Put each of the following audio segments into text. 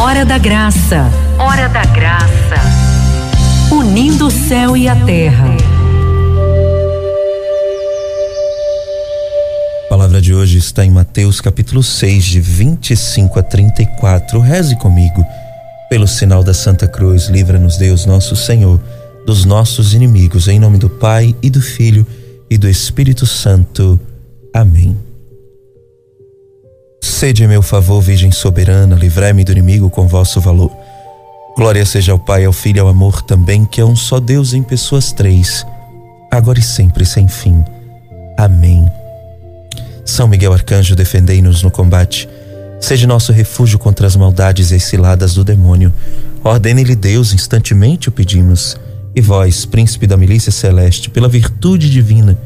Hora da Graça. Hora da Graça. Unindo o céu e a terra. A palavra de hoje está em Mateus capítulo 6, de 25 a 34. Reze comigo. Pelo sinal da Santa Cruz, livra-nos Deus nosso Senhor dos nossos inimigos, em nome do Pai e do Filho e do Espírito Santo. Amém. Sede meu favor, Virgem soberana, livrai-me do inimigo com vosso valor. Glória seja ao Pai, ao Filho e ao amor também, que é um só Deus em pessoas três, agora e sempre sem fim. Amém. São Miguel Arcanjo, defendei-nos no combate. Seja nosso refúgio contra as maldades e as ciladas do demônio. Ordene-lhe Deus, instantemente o pedimos. E vós, príncipe da milícia celeste, pela virtude divina,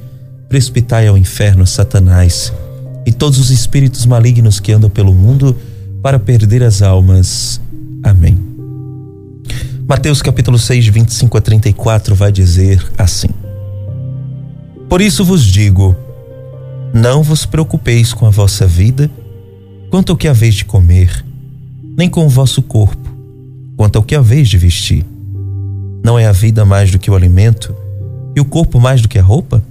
precipitai ao inferno Satanás e todos os espíritos malignos que andam pelo mundo para perder as almas. Amém. Mateus capítulo 6, 25 a 34 vai dizer assim: Por isso vos digo, não vos preocupeis com a vossa vida, quanto ao que haveis de comer, nem com o vosso corpo, quanto ao que haveis de vestir. Não é a vida mais do que o alimento, e o corpo mais do que a roupa?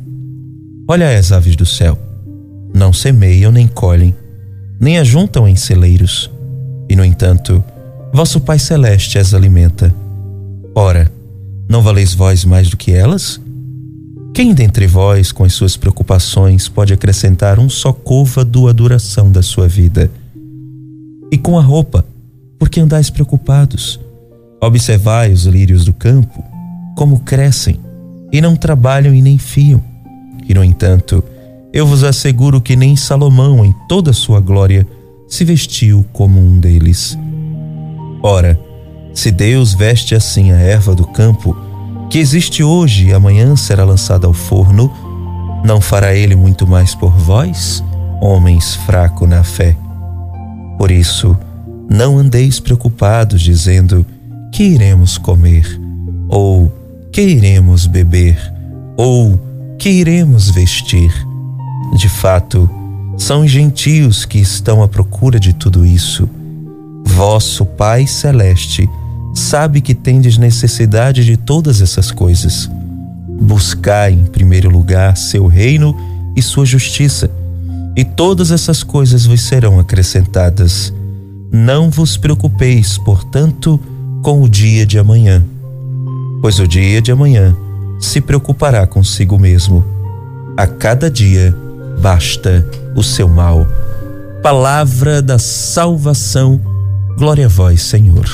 Olha as aves do céu não semeiam nem colhem, nem ajuntam em celeiros, e no entanto, vosso Pai Celeste as alimenta. Ora, não valeis vós mais do que elas? Quem dentre vós, com as suas preocupações, pode acrescentar um só côvado à duração da sua vida? E com a roupa, por que andais preocupados? Observai os lírios do campo, como crescem, e não trabalham e nem fiam. E, no entanto, eu vos asseguro que nem Salomão, em toda sua glória, se vestiu como um deles. Ora, se Deus veste assim a erva do campo, que existe hoje e amanhã será lançada ao forno, não fará ele muito mais por vós, homens fracos na fé? Por isso, não andeis preocupados, dizendo: que iremos comer? Ou que iremos beber? Ou que iremos vestir? De fato, são gentios que estão à procura de tudo isso. Vosso Pai Celeste sabe que tendes necessidade de todas essas coisas. Buscai em primeiro lugar seu reino e sua justiça, e todas essas coisas vos serão acrescentadas. Não vos preocupeis, portanto, com o dia de amanhã, pois o dia de amanhã se preocupará consigo mesmo. A cada dia basta o seu mal. Palavra da salvação, glória a vós, Senhor.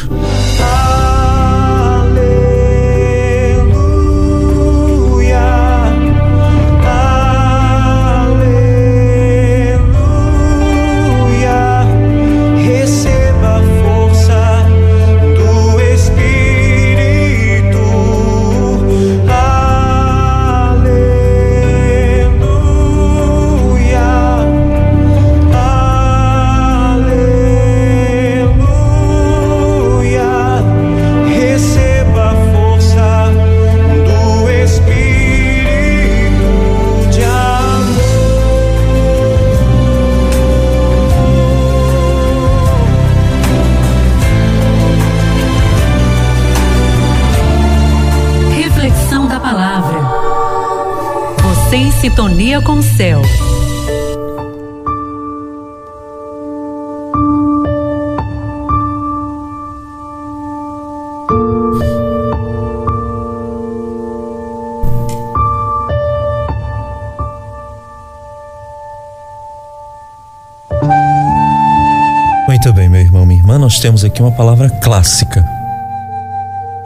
Temos aqui uma palavra clássica.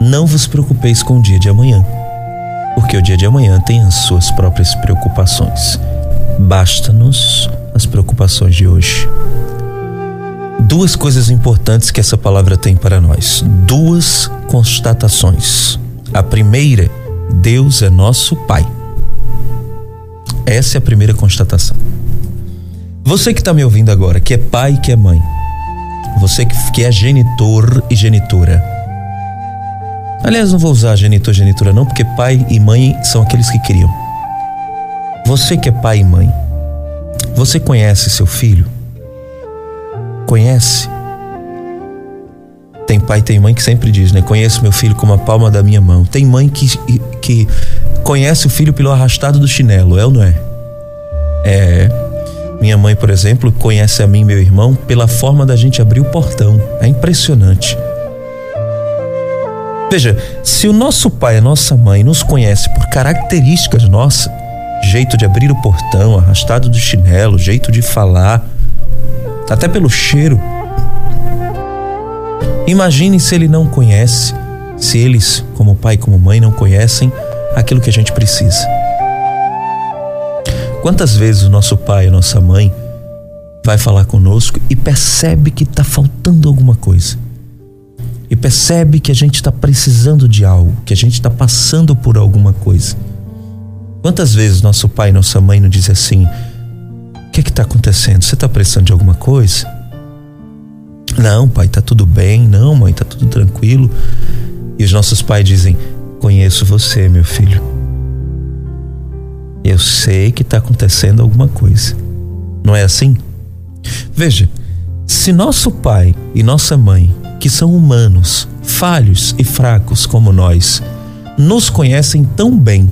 Não vos preocupeis com o dia de amanhã porque o dia de amanhã tem as suas próprias preocupações. Basta-nos as preocupações de hoje. Duas coisas importantes que essa palavra tem para nós. Duas constatações. A primeira, Deus é nosso Pai. Essa é a primeira constatação. Você que está me ouvindo agora, que é pai que é mãe, você que é genitor e genitora, Aliás, não vou usar genitor, genitora não, porque pai e mãe são aqueles que criam. Você que é pai e mãe, você conhece seu filho? Conhece? pai tem mãe que sempre diz, né? Conheço meu filho como a palma da minha mão. Tem mãe que, que conhece o filho pelo arrastado do chinelo, é ou não é? É. Minha mãe, por exemplo, conhece a mim e meu irmão pela forma da gente abrir o portão. É impressionante. Veja, se o nosso pai, a nossa mãe nos conhece por características nossas, jeito de abrir o portão, arrastado do chinelo, jeito de falar, até pelo cheiro. Imagine se ele não conhece, se eles, como pai e como mãe, não conhecem aquilo que a gente precisa. Quantas vezes o nosso pai, a nossa mãe, vai falar conosco e percebe que está faltando alguma coisa? E percebe que a gente está precisando de algo, que a gente está passando por alguma coisa. Quantas vezes nosso pai e nossa mãe nos dizem assim: O que é está acontecendo? Você está precisando de alguma coisa? Não, pai, está tudo bem. Não, mãe, está tudo tranquilo. E os nossos pais dizem: Conheço você, meu filho. Eu sei que está acontecendo alguma coisa. Não é assim? Veja, se nosso pai e nossa mãe, que são humanos, falhos e fracos como nós, nos conhecem tão bem,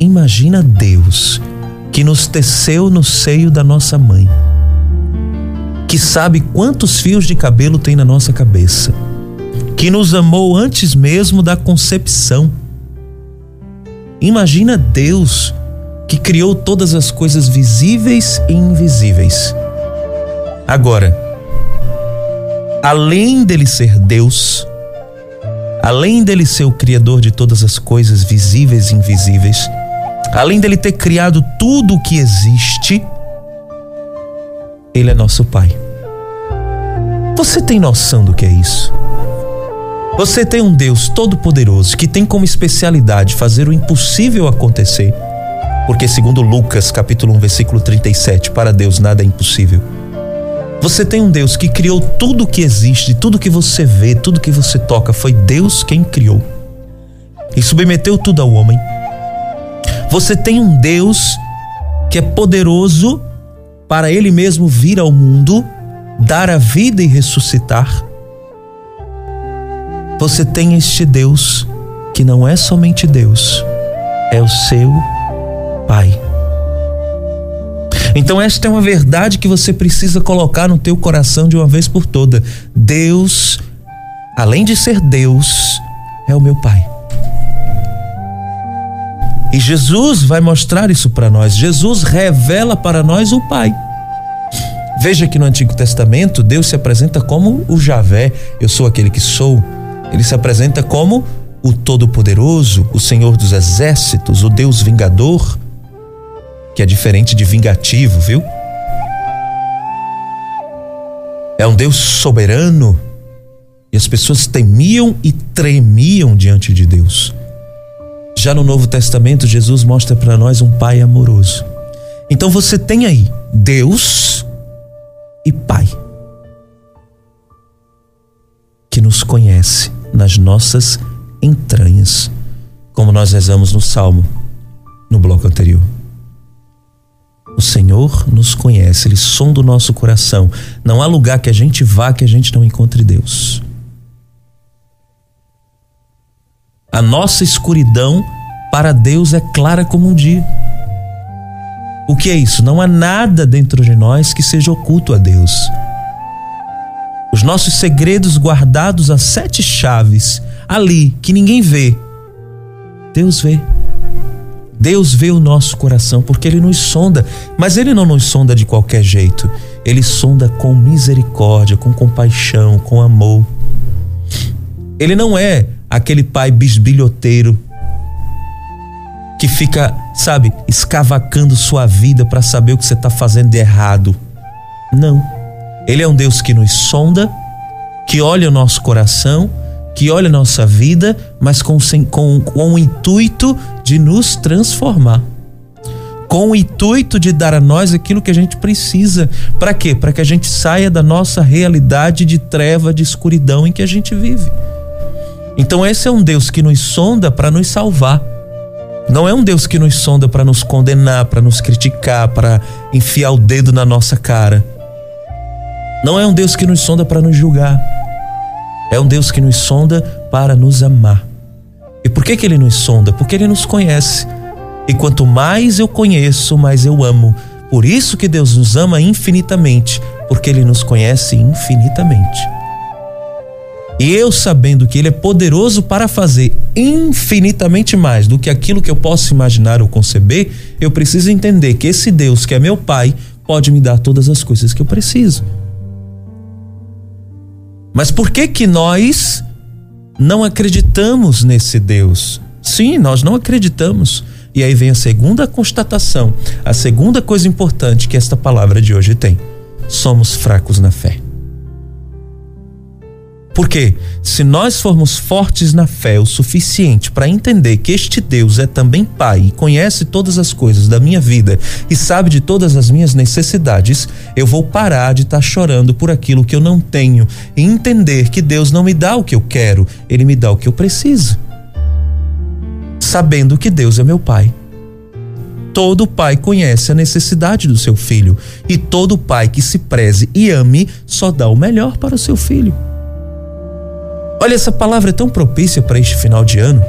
imagina Deus que nos teceu no seio da nossa mãe, que sabe quantos fios de cabelo tem na nossa cabeça, que nos amou antes mesmo da concepção Imagina Deus que criou todas as coisas visíveis e invisíveis. Agora, além dele ser Deus, além dele ser o criador de todas as coisas visíveis e invisíveis, além dele ter criado tudo o que existe, ele é nosso Pai. Você tem noção do que é isso? Você tem um Deus todo-poderoso que tem como especialidade fazer o impossível acontecer. Porque segundo Lucas, capítulo 1, versículo 37, para Deus nada é impossível. Você tem um Deus que criou tudo que existe, tudo que você vê, tudo que você toca, foi Deus quem criou. E submeteu tudo ao homem. Você tem um Deus que é poderoso para ele mesmo vir ao mundo, dar a vida e ressuscitar você tem este Deus que não é somente Deus, é o seu Pai. Então esta é uma verdade que você precisa colocar no teu coração de uma vez por toda. Deus, além de ser Deus, é o meu Pai. E Jesus vai mostrar isso para nós. Jesus revela para nós o Pai. Veja que no Antigo Testamento Deus se apresenta como o Javé, eu sou aquele que sou. Ele se apresenta como o Todo-Poderoso, o Senhor dos Exércitos, o Deus Vingador, que é diferente de vingativo, viu? É um Deus soberano e as pessoas temiam e tremiam diante de Deus. Já no Novo Testamento, Jesus mostra para nós um Pai amoroso. Então você tem aí Deus e Pai que nos conhece nas nossas entranhas, como nós rezamos no Salmo, no bloco anterior. O Senhor nos conhece, Ele sonda o nosso coração. Não há lugar que a gente vá que a gente não encontre Deus. A nossa escuridão para Deus é clara como um dia. O que é isso? Não há nada dentro de nós que seja oculto a Deus os nossos segredos guardados a sete chaves, ali, que ninguém vê. Deus vê. Deus vê o nosso coração porque Ele nos sonda, mas Ele não nos sonda de qualquer jeito. Ele sonda com misericórdia, com compaixão, com amor. Ele não é aquele pai bisbilhoteiro que fica, sabe, escavacando sua vida para saber o que você está fazendo de errado. Não. Ele é um Deus que nos sonda, que olha o nosso coração, que olha a nossa vida, mas com, com, com o intuito de nos transformar. Com o intuito de dar a nós aquilo que a gente precisa. Para quê? Para que a gente saia da nossa realidade de treva, de escuridão em que a gente vive. Então, esse é um Deus que nos sonda para nos salvar. Não é um Deus que nos sonda para nos condenar, para nos criticar, para enfiar o dedo na nossa cara. Não é um Deus que nos sonda para nos julgar. É um Deus que nos sonda para nos amar. E por que, que ele nos sonda? Porque ele nos conhece. E quanto mais eu conheço, mais eu amo. Por isso que Deus nos ama infinitamente, porque ele nos conhece infinitamente. E eu sabendo que ele é poderoso para fazer infinitamente mais do que aquilo que eu posso imaginar ou conceber, eu preciso entender que esse Deus, que é meu Pai, pode me dar todas as coisas que eu preciso. Mas por que que nós não acreditamos nesse Deus? Sim, nós não acreditamos. E aí vem a segunda constatação, a segunda coisa importante que esta palavra de hoje tem. Somos fracos na fé. Porque se nós formos fortes na fé o suficiente para entender que este Deus é também Pai e conhece todas as coisas da minha vida e sabe de todas as minhas necessidades, eu vou parar de estar tá chorando por aquilo que eu não tenho e entender que Deus não me dá o que eu quero, ele me dá o que eu preciso. Sabendo que Deus é meu Pai. Todo pai conhece a necessidade do seu filho, e todo pai que se preze e ame só dá o melhor para o seu filho. Olha, essa palavra é tão propícia para este final de ano.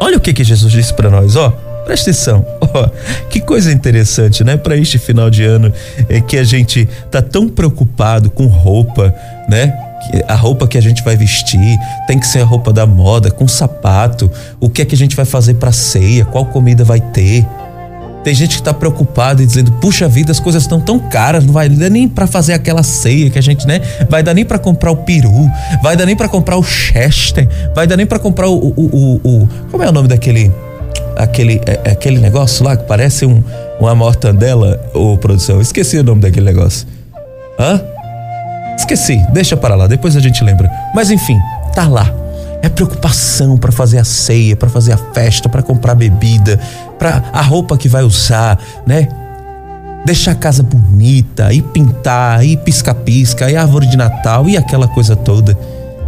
Olha o que que Jesus disse para nós, ó. Presta atenção, ó, que coisa interessante, né? Para este final de ano é que a gente tá tão preocupado com roupa, né? A roupa que a gente vai vestir tem que ser a roupa da moda, com sapato. O que é que a gente vai fazer para ceia? Qual comida vai ter? Tem gente que está preocupada e dizendo: puxa vida, as coisas estão tão caras, não vai dar nem para fazer aquela ceia que a gente, né? Vai dar nem para comprar o peru, vai dar nem para comprar o chester, vai dar nem para comprar o, o, o, o, Como é o nome daquele. Aquele, é, é aquele negócio lá que parece um, uma mortandela, ô produção? Esqueci o nome daquele negócio. Hã? Esqueci, deixa para lá, depois a gente lembra. Mas enfim, tá lá é preocupação para fazer a ceia, para fazer a festa, para comprar bebida, para a roupa que vai usar, né? Deixar a casa bonita, e pintar, e pisca-pisca, e árvore de Natal, e aquela coisa toda.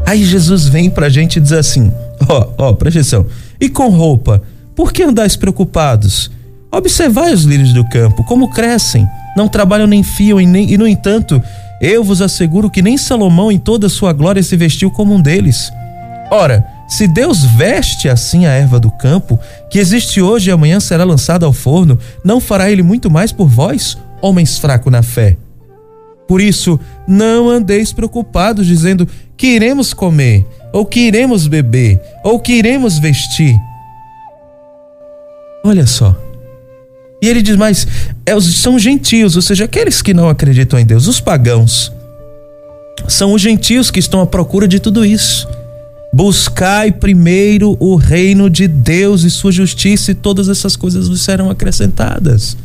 Aí Jesus vem pra gente e diz assim: ó, ó, presta atenção. E com roupa, por que andais preocupados? Observai os lírios do campo, como crescem, não trabalham nem fiam, e, nem, e no entanto, eu vos asseguro que nem Salomão em toda sua glória se vestiu como um deles. Ora, se Deus veste assim a erva do campo, que existe hoje e amanhã será lançada ao forno, não fará ele muito mais por vós, homens fracos na fé? Por isso, não andeis preocupados dizendo que iremos comer, ou que iremos beber, ou que iremos vestir. Olha só. E ele diz mais: é, são gentios, ou seja, aqueles que não acreditam em Deus, os pagãos. São os gentios que estão à procura de tudo isso. Buscai primeiro o reino de Deus e sua justiça, e todas essas coisas vos serão acrescentadas.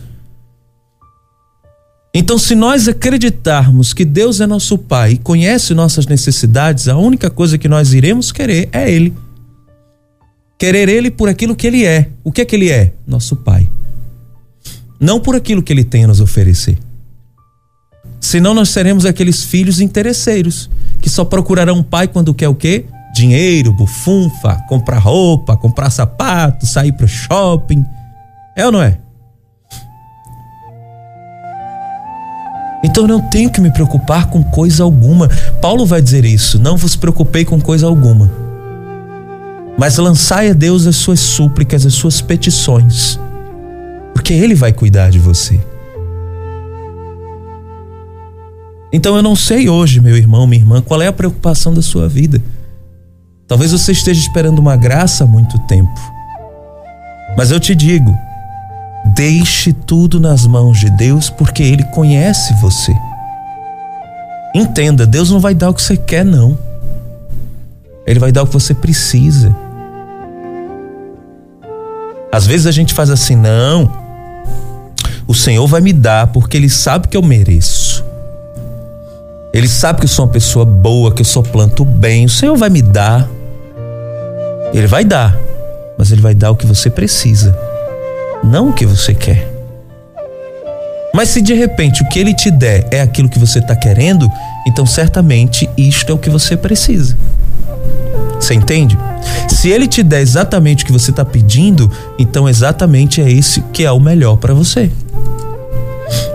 Então, se nós acreditarmos que Deus é nosso Pai e conhece nossas necessidades, a única coisa que nós iremos querer é Ele. Querer Ele por aquilo que Ele é. O que é que Ele é? Nosso Pai. Não por aquilo que Ele tem a nos oferecer. Senão nós seremos aqueles filhos interesseiros que só procurarão um pai quando quer o quê? Dinheiro, bufunfa, comprar roupa, comprar sapato, sair pro shopping. É ou não é? Então não tenho que me preocupar com coisa alguma. Paulo vai dizer isso: não vos preocupei com coisa alguma. Mas lançai a Deus as suas súplicas, as suas petições, porque Ele vai cuidar de você. Então eu não sei hoje, meu irmão, minha irmã, qual é a preocupação da sua vida. Talvez você esteja esperando uma graça há muito tempo. Mas eu te digo, deixe tudo nas mãos de Deus, porque Ele conhece você. Entenda, Deus não vai dar o que você quer, não. Ele vai dar o que você precisa. Às vezes a gente faz assim, não. O Senhor vai me dar porque Ele sabe que eu mereço. Ele sabe que eu sou uma pessoa boa, que eu só planto bem. O Senhor vai me dar. Ele vai dar, mas ele vai dar o que você precisa, não o que você quer. Mas se de repente o que ele te der é aquilo que você está querendo, então certamente isto é o que você precisa. Você entende? Se ele te der exatamente o que você está pedindo, então exatamente é esse que é o melhor para você.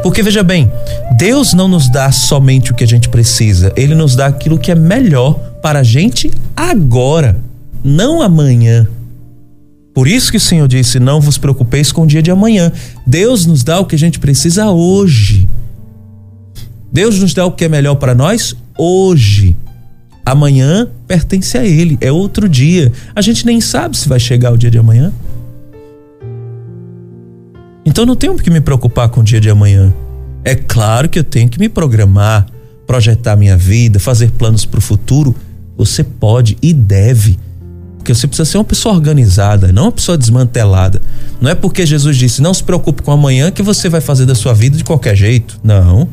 Porque veja bem, Deus não nos dá somente o que a gente precisa, Ele nos dá aquilo que é melhor para a gente agora, não amanhã. Por isso que o Senhor disse: Não vos preocupeis com o dia de amanhã. Deus nos dá o que a gente precisa hoje. Deus nos dá o que é melhor para nós hoje. Amanhã pertence a Ele, é outro dia. A gente nem sabe se vai chegar o dia de amanhã. Então não tenho que me preocupar com o dia de amanhã. É claro que eu tenho que me programar, projetar minha vida, fazer planos para o futuro. Você pode e deve. Porque você precisa ser uma pessoa organizada, não uma pessoa desmantelada. Não é porque Jesus disse: não se preocupe com amanhã que você vai fazer da sua vida de qualquer jeito. Não.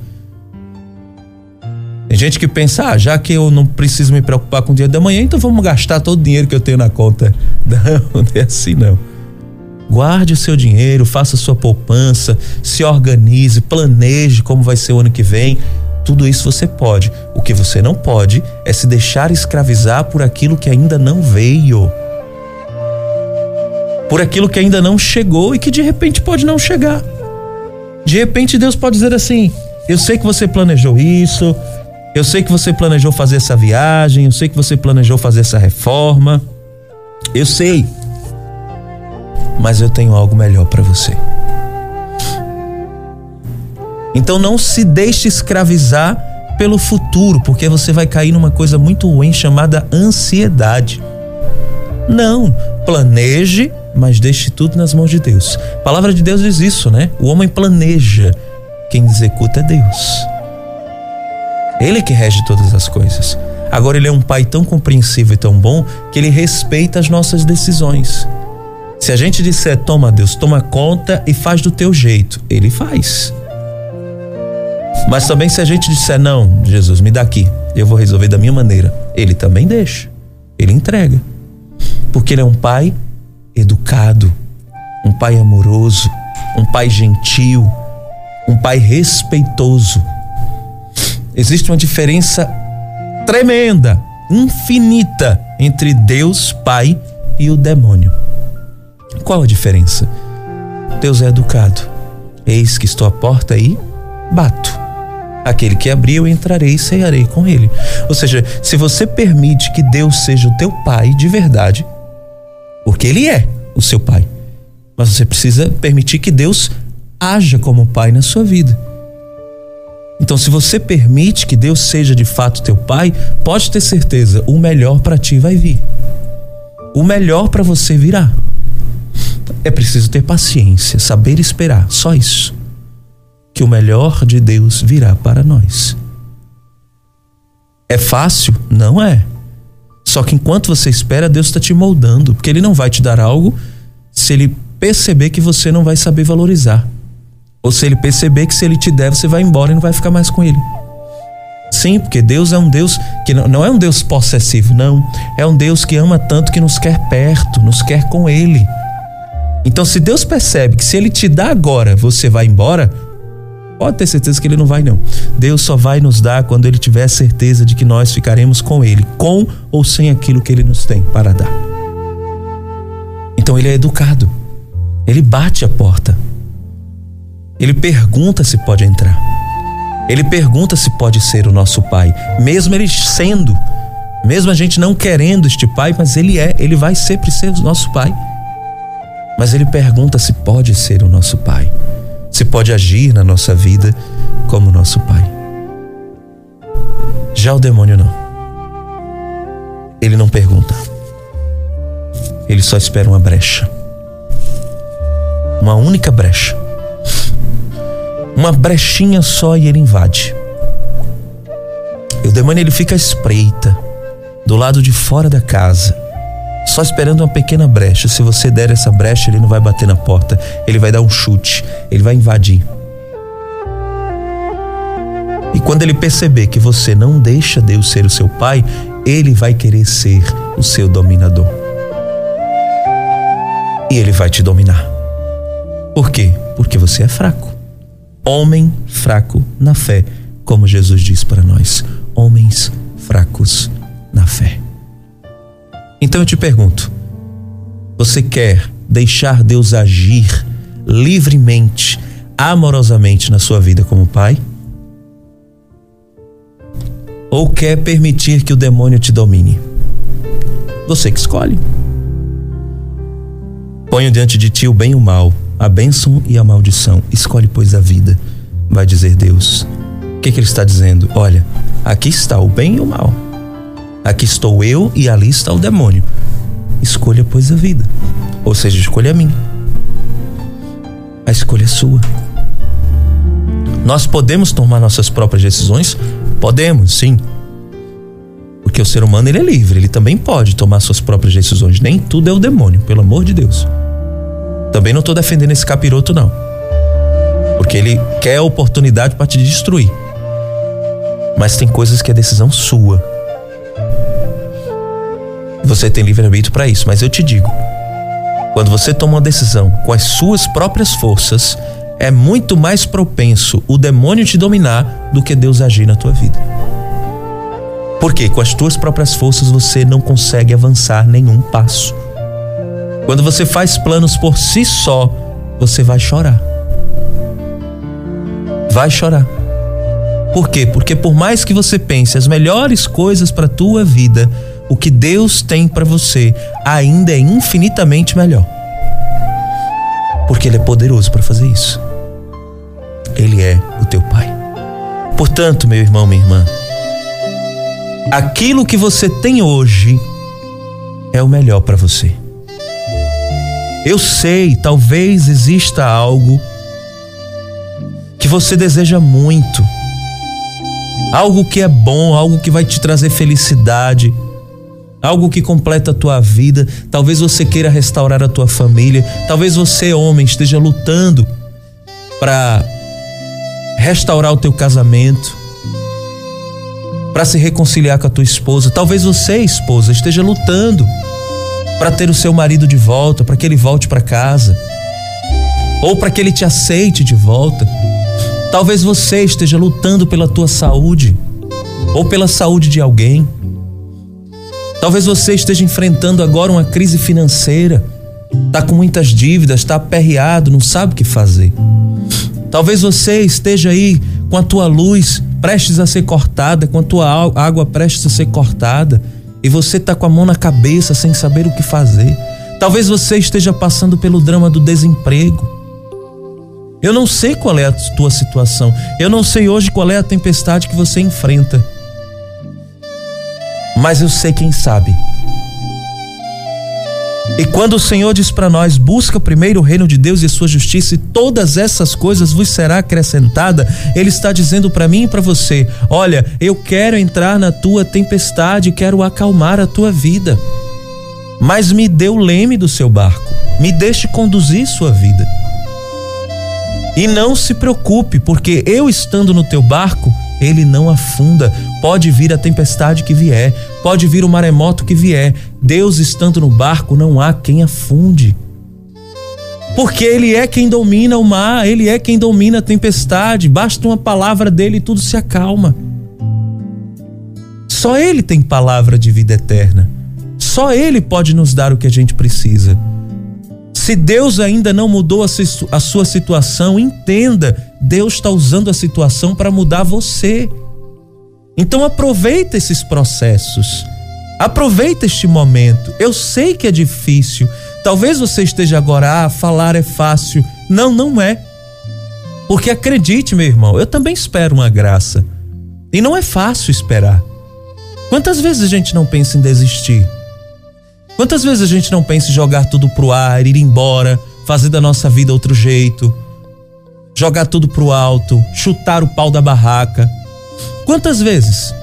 Tem gente que pensa, ah, já que eu não preciso me preocupar com o dia da manhã, então vamos gastar todo o dinheiro que eu tenho na conta. Não, não é assim não. Guarde o seu dinheiro, faça sua poupança, se organize, planeje como vai ser o ano que vem. Tudo isso você pode. O que você não pode é se deixar escravizar por aquilo que ainda não veio. Por aquilo que ainda não chegou e que de repente pode não chegar. De repente Deus pode dizer assim: Eu sei que você planejou isso, eu sei que você planejou fazer essa viagem, eu sei que você planejou fazer essa reforma. Eu sei mas eu tenho algo melhor para você. Então não se deixe escravizar pelo futuro, porque você vai cair numa coisa muito ruim chamada ansiedade. Não, planeje, mas deixe tudo nas mãos de Deus. A palavra de Deus diz isso, né? O homem planeja, quem executa é Deus. Ele que rege todas as coisas. Agora ele é um pai tão compreensivo e tão bom que ele respeita as nossas decisões. Se a gente disser, toma Deus, toma conta e faz do teu jeito, ele faz. Mas também se a gente disser, não, Jesus, me dá aqui, eu vou resolver da minha maneira, ele também deixa, ele entrega. Porque ele é um pai educado, um pai amoroso, um pai gentil, um pai respeitoso. Existe uma diferença tremenda, infinita entre Deus Pai e o demônio. Qual a diferença? Deus é educado. Eis que estou à porta e bato. Aquele que abrir, eu entrarei e cearei com ele. Ou seja, se você permite que Deus seja o teu pai de verdade, porque ele é o seu pai, mas você precisa permitir que Deus haja como pai na sua vida. Então, se você permite que Deus seja de fato teu pai, pode ter certeza, o melhor para ti vai vir. O melhor para você virá. É preciso ter paciência, saber esperar, só isso. Que o melhor de Deus virá para nós. É fácil? Não é. Só que enquanto você espera, Deus está te moldando, porque Ele não vai te dar algo se Ele perceber que você não vai saber valorizar. Ou se Ele perceber que se Ele te der, você vai embora e não vai ficar mais com Ele. Sim, porque Deus é um Deus que não, é um Deus possessivo, não. É um Deus que ama tanto que nos quer perto, nos quer com Ele. Então, se Deus percebe que se Ele te dá agora, você vai embora, pode ter certeza que Ele não vai, não. Deus só vai nos dar quando Ele tiver certeza de que nós ficaremos com Ele, com ou sem aquilo que Ele nos tem para dar. Então, Ele é educado. Ele bate a porta. Ele pergunta se pode entrar. Ele pergunta se pode ser o nosso Pai, mesmo Ele sendo, mesmo a gente não querendo este Pai, mas Ele é, Ele vai sempre ser o nosso Pai. Mas ele pergunta se pode ser o nosso Pai, se pode agir na nossa vida como nosso Pai. Já o demônio não. Ele não pergunta. Ele só espera uma brecha. Uma única brecha. Uma brechinha só e ele invade. E o demônio ele fica à espreita, do lado de fora da casa só esperando uma pequena brecha. Se você der essa brecha, ele não vai bater na porta, ele vai dar um chute, ele vai invadir. E quando ele perceber que você não deixa Deus ser o seu pai, ele vai querer ser o seu dominador. E ele vai te dominar. Por quê? Porque você é fraco. Homem fraco na fé, como Jesus diz para nós. Homens fracos na fé. Então eu te pergunto: você quer deixar Deus agir livremente, amorosamente na sua vida como pai? Ou quer permitir que o demônio te domine? Você que escolhe. Ponho diante de ti o bem e o mal, a bênção e a maldição. Escolhe, pois, a vida. Vai dizer Deus. O que, que ele está dizendo? Olha, aqui está o bem e o mal. Aqui estou eu e ali está o demônio. Escolha, pois, a vida. Ou seja, escolha a mim. A escolha é sua. Nós podemos tomar nossas próprias decisões? Podemos, sim. Porque o ser humano ele é livre, ele também pode tomar suas próprias decisões. Nem tudo é o demônio, pelo amor de Deus. Também não estou defendendo esse capiroto, não. Porque ele quer a oportunidade para te destruir. Mas tem coisas que é decisão sua. Você tem livre-arbítrio para isso, mas eu te digo: quando você toma uma decisão com as suas próprias forças, é muito mais propenso o demônio te dominar do que Deus agir na tua vida. Porque com as tuas próprias forças você não consegue avançar nenhum passo. Quando você faz planos por si só, você vai chorar. Vai chorar. Por quê? Porque por mais que você pense as melhores coisas para tua vida, o que Deus tem para você ainda é infinitamente melhor. Porque ele é poderoso para fazer isso. Ele é o teu pai. Portanto, meu irmão, minha irmã, aquilo que você tem hoje é o melhor para você. Eu sei, talvez exista algo que você deseja muito, algo que é bom, algo que vai te trazer felicidade, algo que completa a tua vida. Talvez você queira restaurar a tua família, talvez você, homem, esteja lutando para restaurar o teu casamento para se reconciliar com a tua esposa. Talvez você, esposa, esteja lutando para ter o seu marido de volta, para que ele volte para casa, ou para que ele te aceite de volta. Talvez você esteja lutando pela tua saúde, ou pela saúde de alguém. Talvez você esteja enfrentando agora uma crise financeira, está com muitas dívidas, está aperreado, não sabe o que fazer. Talvez você esteja aí com a tua luz prestes a ser cortada, com a tua água prestes a ser cortada, e você está com a mão na cabeça sem saber o que fazer. Talvez você esteja passando pelo drama do desemprego. Eu não sei qual é a tua situação. Eu não sei hoje qual é a tempestade que você enfrenta. Mas eu sei quem sabe. E quando o Senhor diz para nós: busca primeiro o reino de Deus e sua justiça, e todas essas coisas vos será acrescentada, Ele está dizendo para mim e para você: olha, eu quero entrar na tua tempestade, quero acalmar a tua vida. Mas me dê o leme do seu barco, me deixe conduzir sua vida. E não se preocupe, porque eu estando no teu barco, ele não afunda. Pode vir a tempestade que vier, pode vir o maremoto que vier. Deus estando no barco, não há quem afunde. Porque Ele é quem domina o mar, Ele é quem domina a tempestade. Basta uma palavra dele e tudo se acalma. Só Ele tem palavra de vida eterna. Só Ele pode nos dar o que a gente precisa. Se Deus ainda não mudou a sua situação, entenda, Deus está usando a situação para mudar você. Então aproveita esses processos. Aproveita este momento. Eu sei que é difícil. Talvez você esteja agora, ah, falar é fácil. Não, não é. Porque acredite, meu irmão, eu também espero uma graça. E não é fácil esperar. Quantas vezes a gente não pensa em desistir? Quantas vezes a gente não pensa em jogar tudo pro ar, ir embora, fazer da nossa vida outro jeito, jogar tudo pro alto, chutar o pau da barraca? Quantas vezes?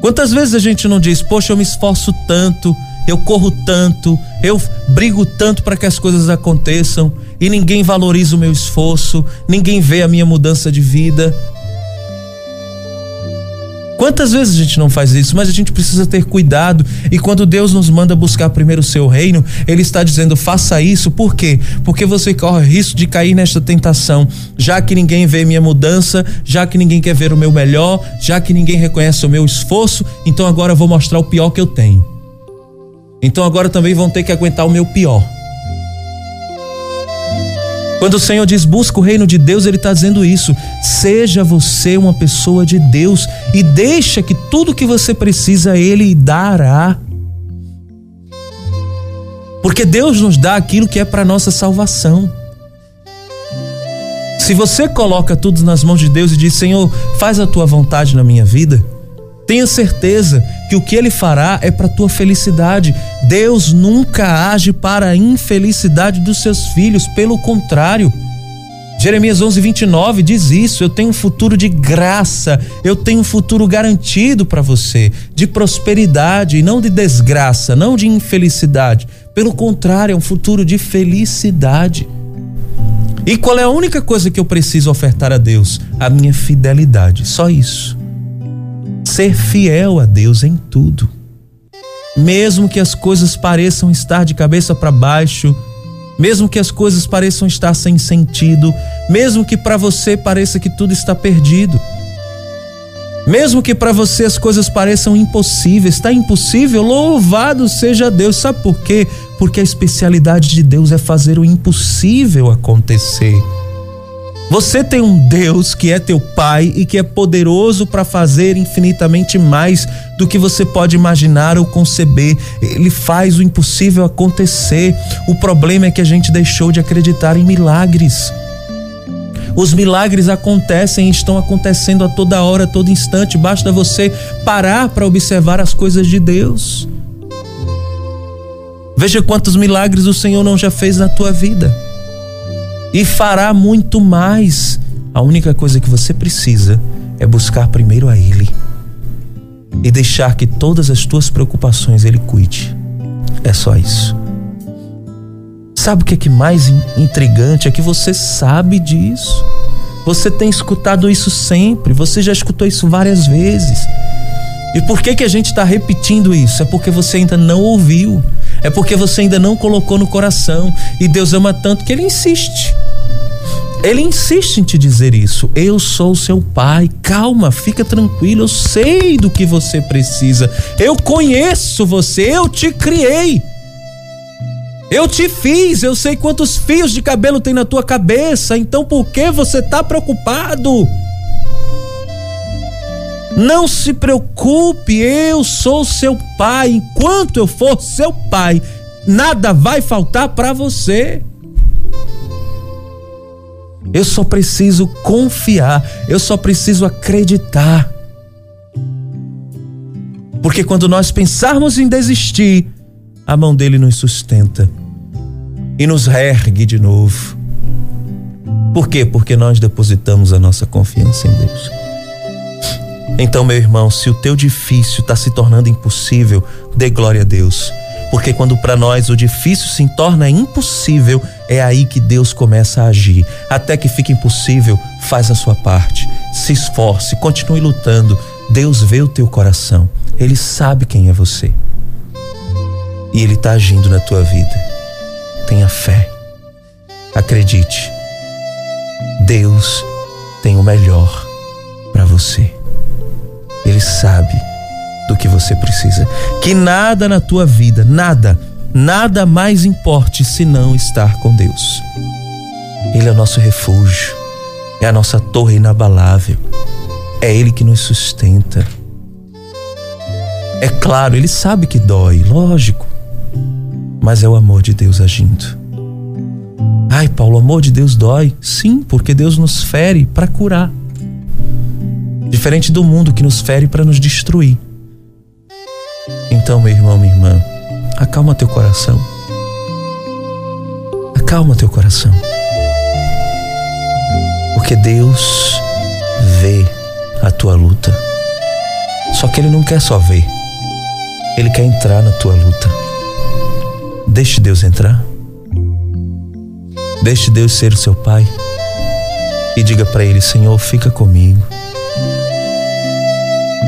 Quantas vezes a gente não diz, poxa, eu me esforço tanto, eu corro tanto, eu brigo tanto para que as coisas aconteçam e ninguém valoriza o meu esforço, ninguém vê a minha mudança de vida. Quantas vezes a gente não faz isso? Mas a gente precisa ter cuidado. E quando Deus nos manda buscar primeiro o seu reino, Ele está dizendo: faça isso. Por quê? Porque você corre risco de cair nesta tentação. Já que ninguém vê minha mudança, já que ninguém quer ver o meu melhor, já que ninguém reconhece o meu esforço, então agora eu vou mostrar o pior que eu tenho. Então agora também vão ter que aguentar o meu pior. Quando o Senhor diz busca o reino de Deus, Ele está dizendo isso. Seja você uma pessoa de Deus e deixa que tudo que você precisa Ele dará. Porque Deus nos dá aquilo que é para nossa salvação. Se você coloca tudo nas mãos de Deus e diz: Senhor, faz a tua vontade na minha vida, tenha certeza que o que ele fará é para tua felicidade. Deus nunca age para a infelicidade dos seus filhos, pelo contrário. Jeremias 11, 29 diz isso: Eu tenho um futuro de graça, eu tenho um futuro garantido para você, de prosperidade e não de desgraça, não de infelicidade. Pelo contrário, é um futuro de felicidade. E qual é a única coisa que eu preciso ofertar a Deus? A minha fidelidade, só isso. Ser fiel a Deus em tudo. Mesmo que as coisas pareçam estar de cabeça para baixo, mesmo que as coisas pareçam estar sem sentido, mesmo que para você pareça que tudo está perdido. Mesmo que para você as coisas pareçam impossíveis, está impossível, louvado seja Deus. Sabe por quê? Porque a especialidade de Deus é fazer o impossível acontecer. Você tem um Deus que é teu Pai e que é poderoso para fazer infinitamente mais do que você pode imaginar ou conceber. Ele faz o impossível acontecer. O problema é que a gente deixou de acreditar em milagres. Os milagres acontecem e estão acontecendo a toda hora, a todo instante. Basta você parar para observar as coisas de Deus. Veja quantos milagres o Senhor não já fez na tua vida. E fará muito mais. A única coisa que você precisa é buscar primeiro a Ele e deixar que todas as tuas preocupações Ele cuide. É só isso. Sabe o que é que mais intrigante é que você sabe disso. Você tem escutado isso sempre, você já escutou isso várias vezes. E por que que a gente está repetindo isso? É porque você ainda não ouviu. É porque você ainda não colocou no coração. E Deus ama tanto que Ele insiste. Ele insiste em te dizer isso. Eu sou seu pai. Calma, fica tranquilo. Eu sei do que você precisa. Eu conheço você. Eu te criei. Eu te fiz, eu sei quantos fios de cabelo tem na tua cabeça, então por que você está preocupado? Não se preocupe, eu sou seu pai. Enquanto eu for seu pai, nada vai faltar para você. Eu só preciso confiar, eu só preciso acreditar. Porque quando nós pensarmos em desistir, a mão dele nos sustenta e nos reergue de novo. Por quê? Porque nós depositamos a nossa confiança em Deus. Então, meu irmão, se o teu difícil está se tornando impossível, dê glória a Deus. Porque quando para nós o difícil se torna impossível, é aí que Deus começa a agir. Até que fique impossível, faz a sua parte. Se esforce, continue lutando. Deus vê o teu coração. Ele sabe quem é você e Ele está agindo na tua vida. Tenha fé. Acredite. Deus tem o melhor para você. Ele sabe do que você precisa. Que nada na tua vida, nada, nada mais importe senão estar com Deus. Ele é o nosso refúgio, é a nossa torre inabalável. É Ele que nos sustenta. É claro, Ele sabe que dói, lógico mas é o amor de Deus agindo. Ai, Paulo, o amor de Deus dói. Sim, porque Deus nos fere para curar. Diferente do mundo que nos fere para nos destruir. Então, meu irmão, minha irmã, acalma teu coração. Acalma teu coração. Porque Deus vê a tua luta. Só que Ele não quer só ver, Ele quer entrar na tua luta. Deixe Deus entrar. Deixe Deus ser o seu pai. E diga para Ele: Senhor, fica comigo.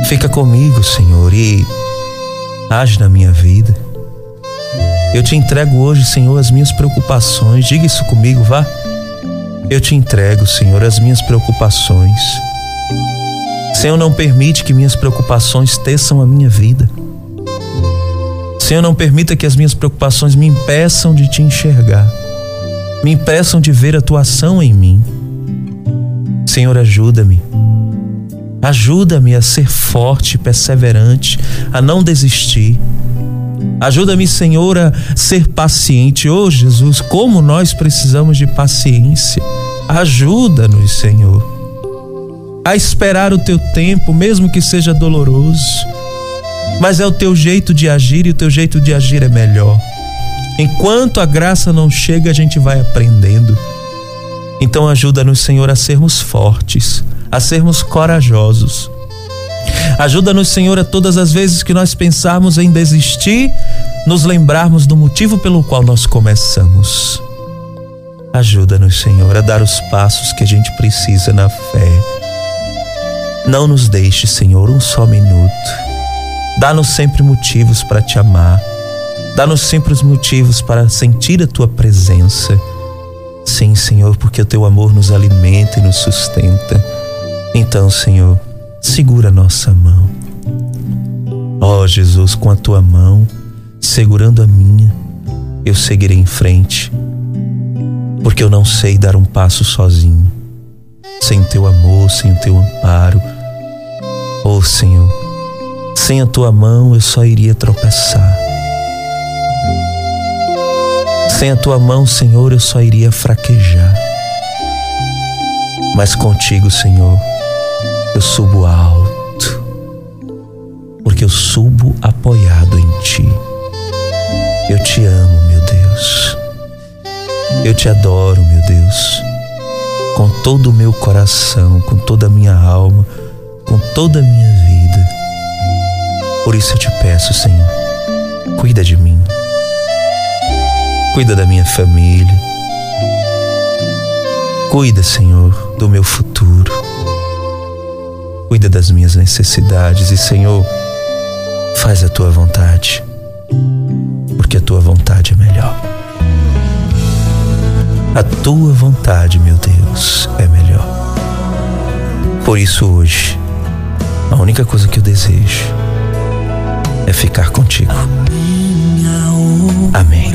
Fica comigo, Senhor, e age na minha vida. Eu te entrego hoje, Senhor, as minhas preocupações. Diga isso comigo, vá. Eu te entrego, Senhor, as minhas preocupações. Senhor, não permite que minhas preocupações teçam a minha vida. Senhor, não permita que as minhas preocupações me impeçam de te enxergar. me impeçam de ver a tua ação em mim. Senhor, ajuda-me. Ajuda-me a ser forte, perseverante, a não desistir. Ajuda-me, Senhor, a ser paciente. Oh, Jesus, como nós precisamos de paciência. Ajuda-nos, Senhor, a esperar o teu tempo, mesmo que seja doloroso. Mas é o teu jeito de agir e o teu jeito de agir é melhor. Enquanto a graça não chega, a gente vai aprendendo. Então ajuda-nos, Senhor, a sermos fortes, a sermos corajosos. Ajuda-nos, Senhor, a todas as vezes que nós pensarmos em desistir, nos lembrarmos do motivo pelo qual nós começamos. Ajuda-nos, Senhor, a dar os passos que a gente precisa na fé. Não nos deixe, Senhor, um só minuto. Dá-nos sempre motivos para te amar Dá-nos sempre os motivos para sentir a tua presença. Sim, Senhor, porque o teu amor nos alimenta e nos sustenta. Então, Senhor, segura a nossa mão. Ó oh, Jesus, com a tua mão, segurando a minha, eu seguirei em frente, porque eu não sei dar um passo sozinho, sem teu amor, sem o teu amparo. Oh Senhor, sem a tua mão eu só iria tropeçar. Sem a tua mão, Senhor, eu só iria fraquejar. Mas contigo, Senhor, eu subo alto, porque eu subo apoiado em ti. Eu te amo, meu Deus. Eu te adoro, meu Deus, com todo o meu coração, com toda a minha alma, com toda a minha vida. Por isso eu te peço, Senhor, cuida de mim Cuida da minha família. Cuida, Senhor, do meu futuro. Cuida das minhas necessidades e, Senhor, faz a tua vontade, porque a tua vontade é melhor. A tua vontade, meu Deus, é melhor. Por isso, hoje, a única coisa que eu desejo é ficar contigo. Amém.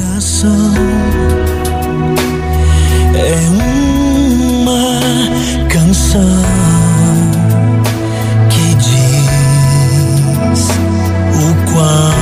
É uma canção one.